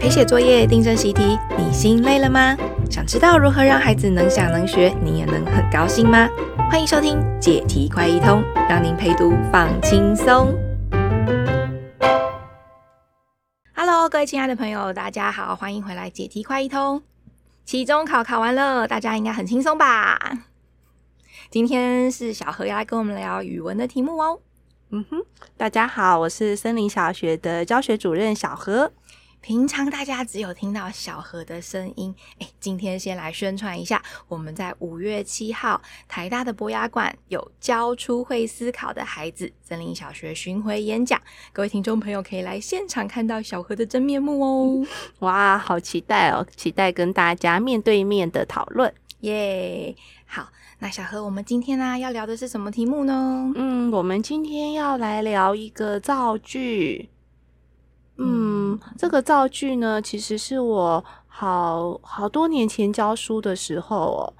陪写作业、订正习题，你心累了吗？想知道如何让孩子能想能学，你也能很高兴吗？欢迎收听解题快易通，让您陪读放轻松。Hello，各位亲爱的朋友，大家好，欢迎回来解题快易通。期中考考完了，大家应该很轻松吧？今天是小何要来跟我们聊语文的题目哦。嗯哼，大家好，我是森林小学的教学主任小何。平常大家只有听到小何的声音，哎，今天先来宣传一下，我们在五月七号台大的博雅馆有教出会思考的孩子森林小学巡回演讲，各位听众朋友可以来现场看到小何的真面目哦！哇，好期待哦，期待跟大家面对面的讨论，耶！好。那小何，我们今天呢、啊、要聊的是什么题目呢？嗯，我们今天要来聊一个造句。嗯，这个造句呢，其实是我好好多年前教书的时候哦，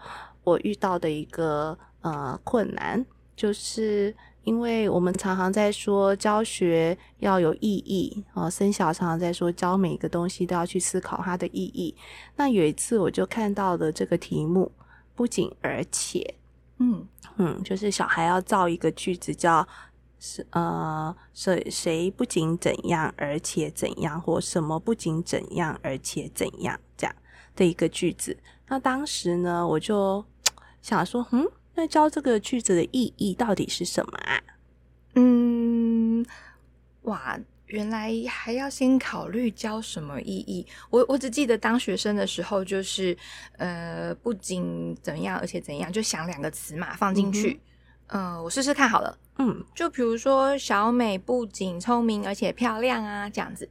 我遇到的一个呃困难，就是因为我们常常在说教学要有意义哦，森小常常在说教每一个东西都要去思考它的意义。那有一次我就看到了这个题目。不仅而且，嗯嗯，就是小孩要造一个句子，叫是呃，谁谁不仅怎样，而且怎样，或什么不仅怎样，而且怎样，这样的一个句子。那当时呢，我就想说，嗯，那教这个句子的意义到底是什么啊？嗯，哇。原来还要先考虑教什么意义？我我只记得当学生的时候，就是呃，不仅怎样，而且怎样，就想两个词嘛，放进去。嗯、呃，我试试看好了。嗯，就比如说小美不仅聪明，而且漂亮啊，这样子。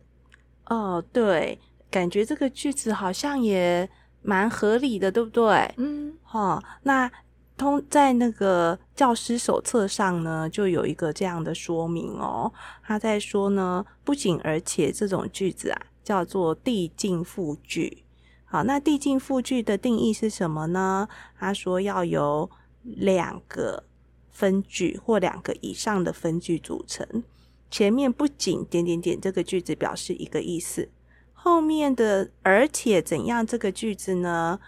哦，对，感觉这个句子好像也蛮合理的，对不对？嗯，好、哦，那。通在那个教师手册上呢，就有一个这样的说明哦。他在说呢，不仅而且这种句子啊，叫做递进复句。好，那递进复句的定义是什么呢？他说要有两个分句或两个以上的分句组成。前面不仅点点点这个句子表示一个意思，后面的而且怎样这个句子呢？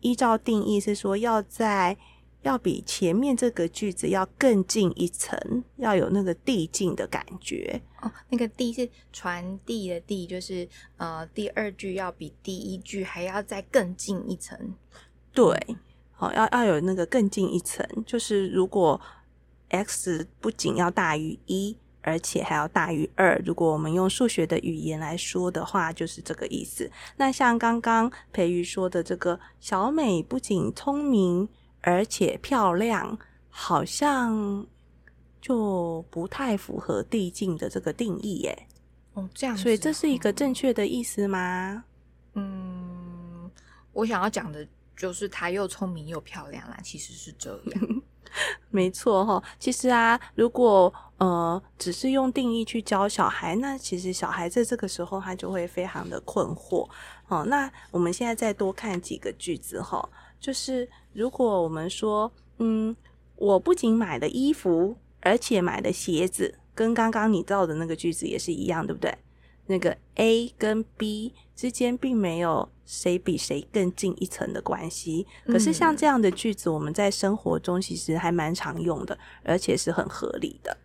依照定义是说要在。要比前面这个句子要更进一层，要有那个递进的感觉哦。那个递是传递的递，就是呃，第二句要比第一句还要再更进一层。对，好，要要有那个更进一层，就是如果 x 不仅要大于一，而且还要大于二。如果我们用数学的语言来说的话，就是这个意思。那像刚刚培瑜说的这个小美不仅聪明。而且漂亮，好像就不太符合递进的这个定义耶。哦，这样，所以这是一个正确的意思吗？嗯，我想要讲的就是她又聪明又漂亮啦，其实是这样。没错哈，其实啊，如果呃只是用定义去教小孩，那其实小孩在这个时候他就会非常的困惑。哦，那我们现在再多看几个句子哈。就是如果我们说，嗯，我不仅买了衣服，而且买了鞋子，跟刚刚你造的那个句子也是一样，对不对？那个 A 跟 B 之间并没有谁比谁更近一层的关系。可是像这样的句子，我们在生活中其实还蛮常用的，而且是很合理的。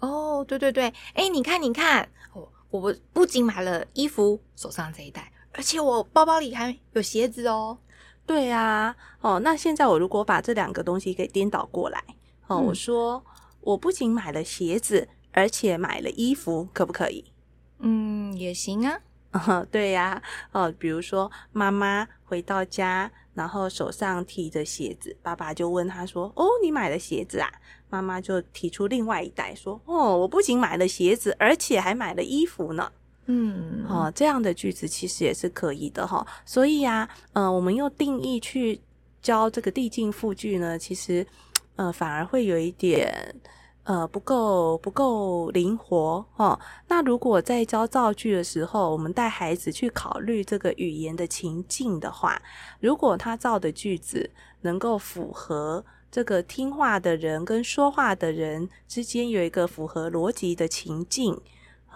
哦，对对对，哎，你看你看，我我不仅买了衣服，手上这一袋，而且我包包里还有鞋子哦。对啊，哦，那现在我如果把这两个东西给颠倒过来，哦，嗯、我说我不仅买了鞋子，而且买了衣服，可不可以？嗯，也行啊。哦、对呀，哦，比如说妈妈回到家，然后手上提着鞋子，爸爸就问他说：“哦，你买了鞋子啊？”妈妈就提出另外一袋说：“哦，我不仅买了鞋子，而且还买了衣服呢。”嗯，哦，这样的句子其实也是可以的哈。所以呀，呃，我们用定义去教这个递进复句呢，其实呃反而会有一点呃不够不够灵活哦。那如果在教造句的时候，我们带孩子去考虑这个语言的情境的话，如果他造的句子能够符合这个听话的人跟说话的人之间有一个符合逻辑的情境。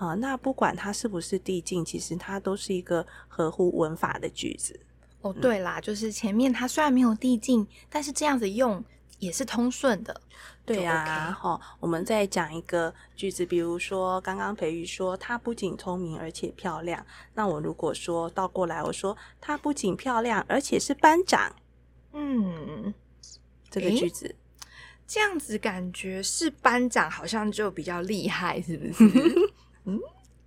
啊，那不管它是不是递进，其实它都是一个合乎文法的句子。哦，对啦，嗯、就是前面它虽然没有递进，但是这样子用也是通顺的。对呀，好，我们再讲一个句子，比如说刚刚培育说她不仅聪明而且漂亮，那我如果说倒过来，我说她不仅漂亮，而且是班长。嗯，这个句子。这样子感觉是班长，好像就比较厉害，是不是？嗯，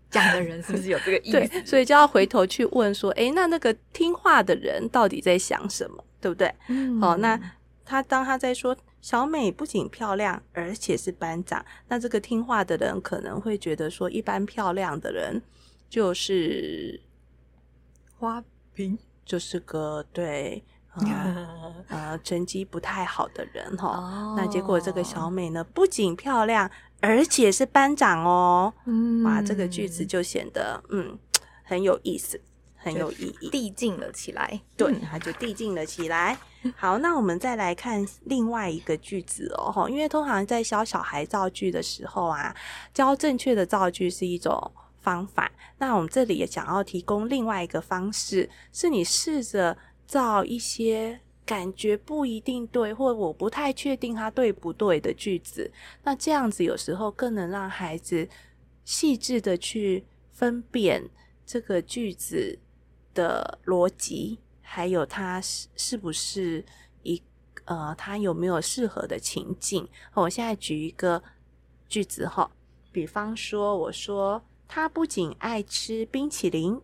讲的人是不是有这个意思？对，所以就要回头去问说，诶，那那个听话的人到底在想什么，对不对？嗯，好，那他当他在说小美不仅漂亮，而且是班长，那这个听话的人可能会觉得说，一般漂亮的人就是花瓶，就是个对。呃，呃，成绩不太好的人哈，哦、那结果这个小美呢，不仅漂亮，而且是班长哦。嗯，哇，这个句子就显得嗯很有意思，很有意义，递进了起来。对，它就递进了起来。好，那我们再来看另外一个句子哦，因为通常在教小孩造句的时候啊，教正确的造句是一种方法。那我们这里也想要提供另外一个方式，是你试着。造一些感觉不一定对，或我不太确定它对不对的句子，那这样子有时候更能让孩子细致的去分辨这个句子的逻辑，还有它是是不是一呃，它有没有适合的情境。我现在举一个句子哈，比方说我说他不仅爱吃冰淇淋。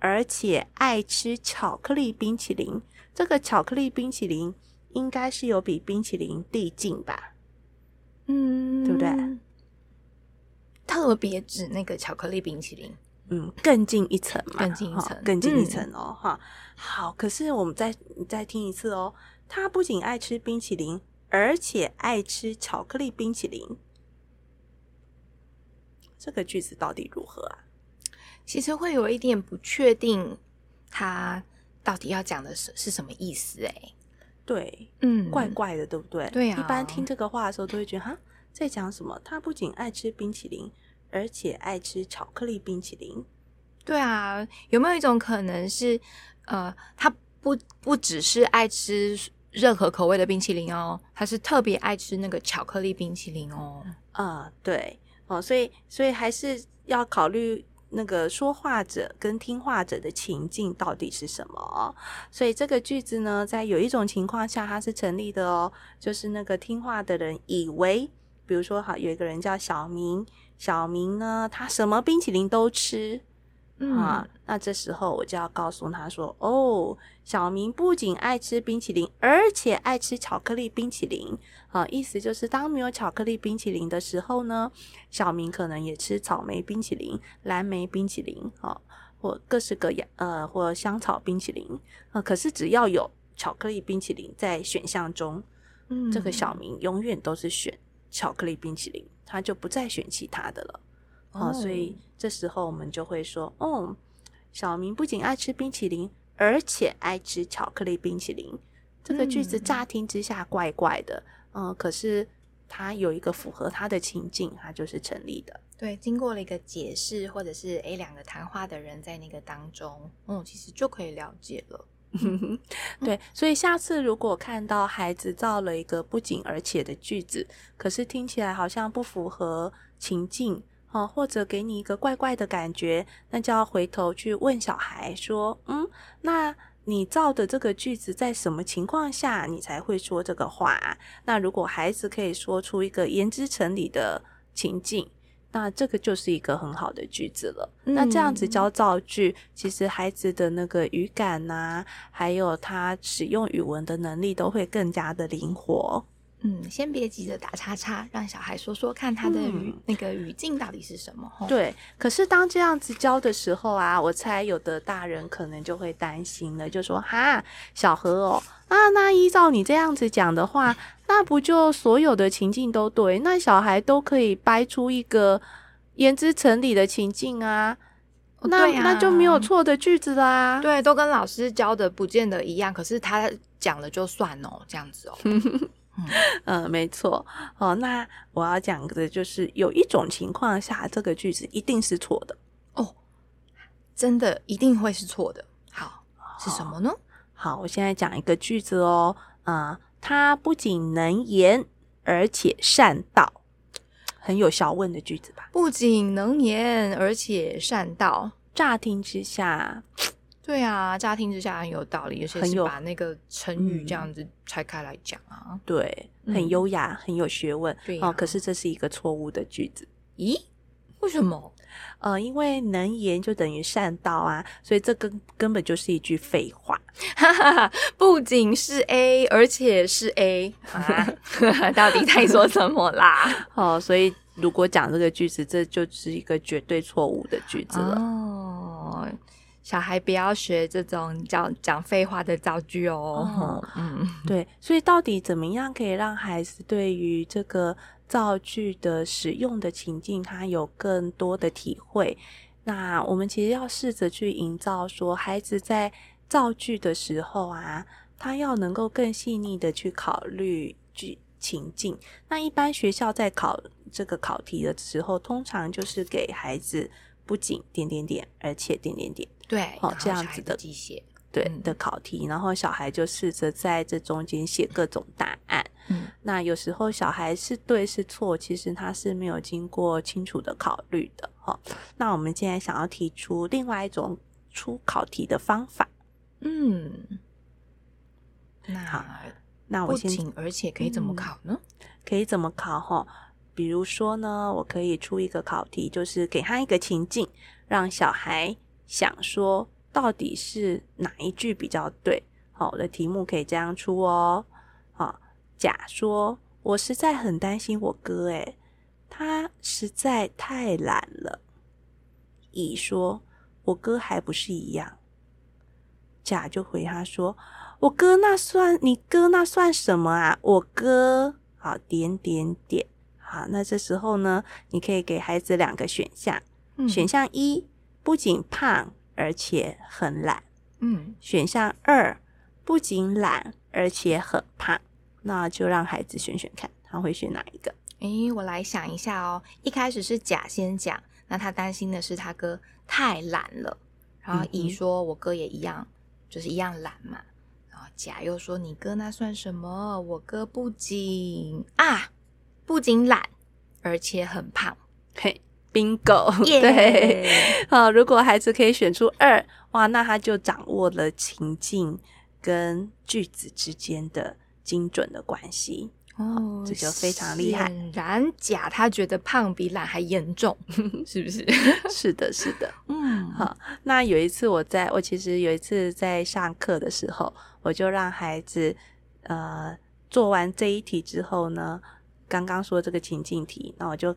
而且爱吃巧克力冰淇淋，这个巧克力冰淇淋应该是有比冰淇淋递进吧？嗯，对不对？特别指那个巧克力冰淇淋，嗯，更进一层嘛，更进一层，更进一层哦，哈、嗯。好，可是我们再再听一次哦。他不仅爱吃冰淇淋，而且爱吃巧克力冰淇淋。这个句子到底如何啊？其实会有一点不确定，他到底要讲的是是什么意思？哎，对，嗯，怪怪的，对不对？对啊。一般听这个话的时候，都会觉得哈，在讲什么？他不仅爱吃冰淇淋，而且爱吃巧克力冰淇淋。对啊，有没有一种可能是，呃，他不不只是爱吃任何口味的冰淇淋哦，他是特别爱吃那个巧克力冰淇淋哦。啊、呃，对，哦，所以所以还是要考虑。那个说话者跟听话者的情境到底是什么？所以这个句子呢，在有一种情况下它是成立的哦，就是那个听话的人以为，比如说，哈，有一个人叫小明，小明呢，他什么冰淇淋都吃。嗯、啊，那这时候我就要告诉他说：“哦，小明不仅爱吃冰淇淋，而且爱吃巧克力冰淇淋。啊，意思就是当没有巧克力冰淇淋的时候呢，小明可能也吃草莓冰淇淋、蓝莓冰淇淋，啊，或各式各样，呃，或香草冰淇淋。啊，可是只要有巧克力冰淇淋在选项中，嗯，这个小明永远都是选巧克力冰淇淋，他就不再选其他的了。”哦，所以这时候我们就会说，哦，小明不仅爱吃冰淇淋，而且爱吃巧克力冰淇淋。这个句子乍听之下怪怪的，嗯，可是它有一个符合他的情境，它就是成立的。对，经过了一个解释，或者是诶两个谈话的人在那个当中，嗯，其实就可以了解了。对，所以下次如果看到孩子造了一个不仅而且的句子，可是听起来好像不符合情境。哦，或者给你一个怪怪的感觉，那就要回头去问小孩说：“嗯，那你造的这个句子在什么情况下你才会说这个话？”那如果孩子可以说出一个言之成理的情境，那这个就是一个很好的句子了。嗯、那这样子教造句，其实孩子的那个语感呐、啊，还有他使用语文的能力都会更加的灵活。嗯，先别急着打叉叉，让小孩说说看他的语、嗯、那个语境到底是什么。对，可是当这样子教的时候啊，我猜有的大人可能就会担心了，就说：“哈，小何哦，啊，那依照你这样子讲的话，那不就所有的情境都对？那小孩都可以掰出一个言之成理的情境啊？那、那就没有错的句子啦。对，都跟老师教的不见得一样，可是他讲了就算哦，这样子哦。”嗯，呃，没错。哦，那我要讲的就是有一种情况下，这个句子一定是错的哦，真的一定会是错的。好，是什么呢？好，我现在讲一个句子哦。啊、呃，他不仅能言，而且善道，很有小问的句子吧？不仅能言，而且善道。乍听之下，对啊，乍听之下很有道理，而且是把那个成语这样子拆开来讲啊，嗯、对，很优雅，嗯、很有学问。哦，可是这是一个错误的句子。咦？为什么？呃，因为能言就等于善道啊，所以这根根本就是一句废话。哈哈哈，不仅是 A，而且是 A 啊！到底在说什么啦？哦，所以如果讲这个句子，这就是一个绝对错误的句子了。哦，小孩不要学这种讲讲废话的造句哦。哦嗯，对，所以到底怎么样可以让孩子对于这个造句的使用的情境，他有更多的体会。那我们其实要试着去营造，说孩子在造句的时候啊，他要能够更细腻的去考虑句情境。那一般学校在考这个考题的时候，通常就是给孩子不仅点点点，而且点点点，对，哦，这样子的机械。对的考题，然后小孩就试着在这中间写各种答案。嗯，那有时候小孩是对是错，其实他是没有经过清楚的考虑的。哈，那我们现在想要提出另外一种出考题的方法。嗯，那好，那我先，而且可以怎么考呢？嗯，可以怎么考？哈，比如说呢，我可以出一个考题，就是给他一个情境，让小孩想说。到底是哪一句比较对？好，我的题目可以这样出哦。好，甲说：“我实在很担心我哥，诶，他实在太懒了。”乙说：“我哥还不是一样。”甲就回他说：“我哥那算你哥那算什么啊？我哥好点点点。好，那这时候呢，你可以给孩子两个选项。嗯、选项一不仅胖。而且很懒，嗯，选项二不仅懒，而且很胖，那就让孩子选选看，他会选哪一个？诶，我来想一下哦。一开始是甲先讲，那他担心的是他哥太懒了，然后乙说我哥也一样，就是一样懒嘛。然后甲又说你哥那算什么？我哥不仅啊，不仅懒，而且很胖，嘿。Bingo，Yeah 对，好，如果孩子可以选出二，哇，那他就掌握了情境跟句子之间的精准的关系哦，这就非常厉害。显然，甲他觉得胖比懒还严重，是不是？是的，是的，嗯，好。那有一次我在我其实有一次在上课的时候，我就让孩子呃做完这一题之后呢，刚刚说这个情境题，那我就。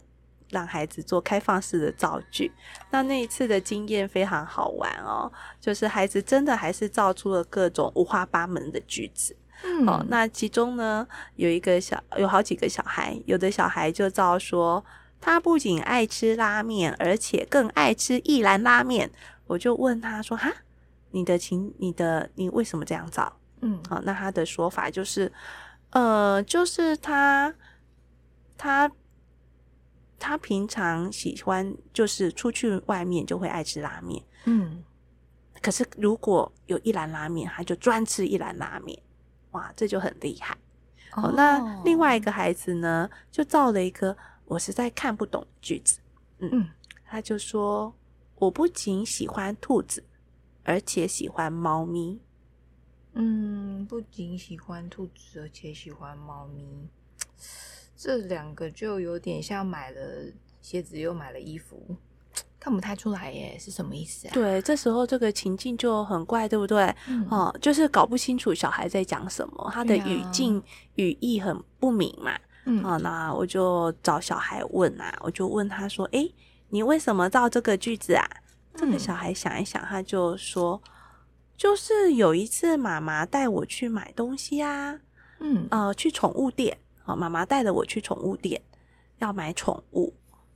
让孩子做开放式的造句，那那一次的经验非常好玩哦，就是孩子真的还是造出了各种五花八门的句子。嗯，哦，那其中呢，有一个小，有好几个小孩，有的小孩就造说，他不仅爱吃拉面，而且更爱吃一兰拉面。我就问他说：“哈，你的情，你的，你为什么这样造？”嗯，好，那他的说法就是，呃，就是他，他。他平常喜欢就是出去外面就会爱吃拉面，嗯，可是如果有一兰拉面，他就专吃一兰拉面，哇，这就很厉害。哦，哦，那另外一个孩子呢，就造了一个我实在看不懂的句子，嗯，嗯，他就说，我不仅喜欢兔子，而且喜欢猫咪。嗯，不仅喜欢兔子，而且喜欢猫咪。这两个就有点像买了鞋子又买了衣服，看不太出来耶，是什么意思啊？对，这时候这个情境就很怪，对不对？嗯、哦，就是搞不清楚小孩在讲什么，他的语境、啊、语义很不明嘛。嗯，哦，那我就找小孩问啊，我就问他说：“诶，你为什么造这个句子啊？”这个小孩想一想，他就说：“嗯、就是有一次妈妈带我去买东西啊，嗯，呃，去宠物店。”好，妈妈带着我去宠物店，要买宠物。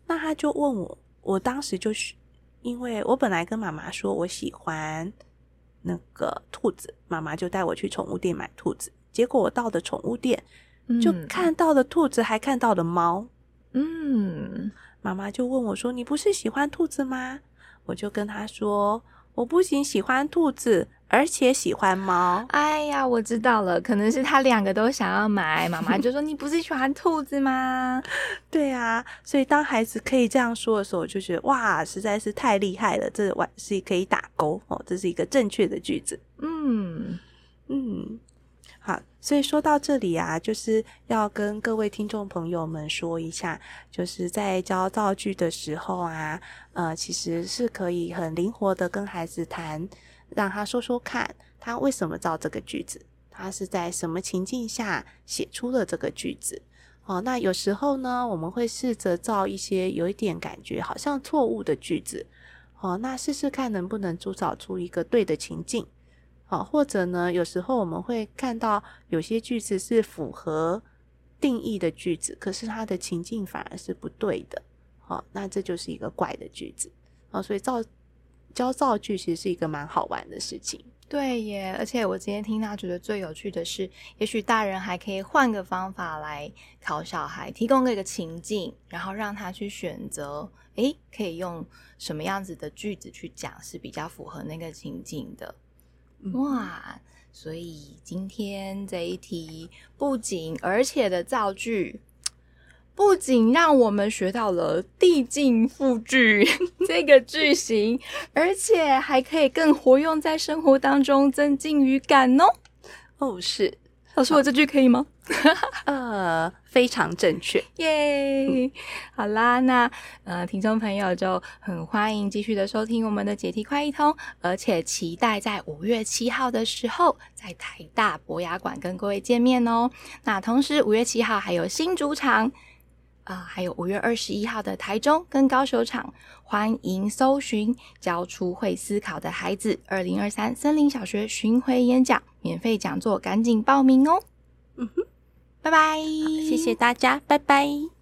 那他就问我，我当时就是，因为我本来跟妈妈说我喜欢那个兔子，妈妈就带我去宠物店买兔子。结果我到的宠物店，嗯、就看到了兔子，还看到了猫。嗯，妈妈就问我说：“你不是喜欢兔子吗？”我就跟她说：“我不仅喜欢兔子。”而且喜欢猫。哎呀，我知道了，可能是他两个都想要买。妈妈就说：“ 你不是喜欢兔子吗？” 对啊，所以当孩子可以这样说的时候，我就觉得哇，实在是太厉害了，这完是可以打勾哦，这是一个正确的句子。嗯嗯，好，所以说到这里啊，就是要跟各位听众朋友们说一下，就是在教造句的时候啊，呃，其实是可以很灵活的跟孩子谈。让他说说看，他为什么造这个句子？他是在什么情境下写出了这个句子？哦，那有时候呢，我们会试着造一些有一点感觉好像错误的句子。哦，那试试看能不能组造出一个对的情境。哦，或者呢，有时候我们会看到有些句子是符合定义的句子，可是它的情境反而是不对的。哦，那这就是一个怪的句子。哦，所以造。教造句其实是一个蛮好玩的事情，对耶！而且我今天听他觉得最有趣的是，也许大人还可以换个方法来考小孩，提供一个情境，然后让他去选择，诶，可以用什么样子的句子去讲是比较符合那个情境的。哇！所以今天这一题不仅而且的造句。不仅让我们学到了递进复句 这个句型，而且还可以更活用在生活当中，增进语感哦。哦，是，老师，我这句可以吗？呃，非常正确，耶！好啦，那呃，听众朋友就很欢迎继续的收听我们的解题快一通，而且期待在五月七号的时候，在台大博雅馆跟各位见面哦。那同时，五月七号还有新主场。啊、呃，还有五月二十一号的台中跟高雄场，欢迎搜寻教出会思考的孩子二零二三森林小学巡回演讲免费讲座，赶紧报名哦！嗯哼，拜拜，谢谢大家，拜拜。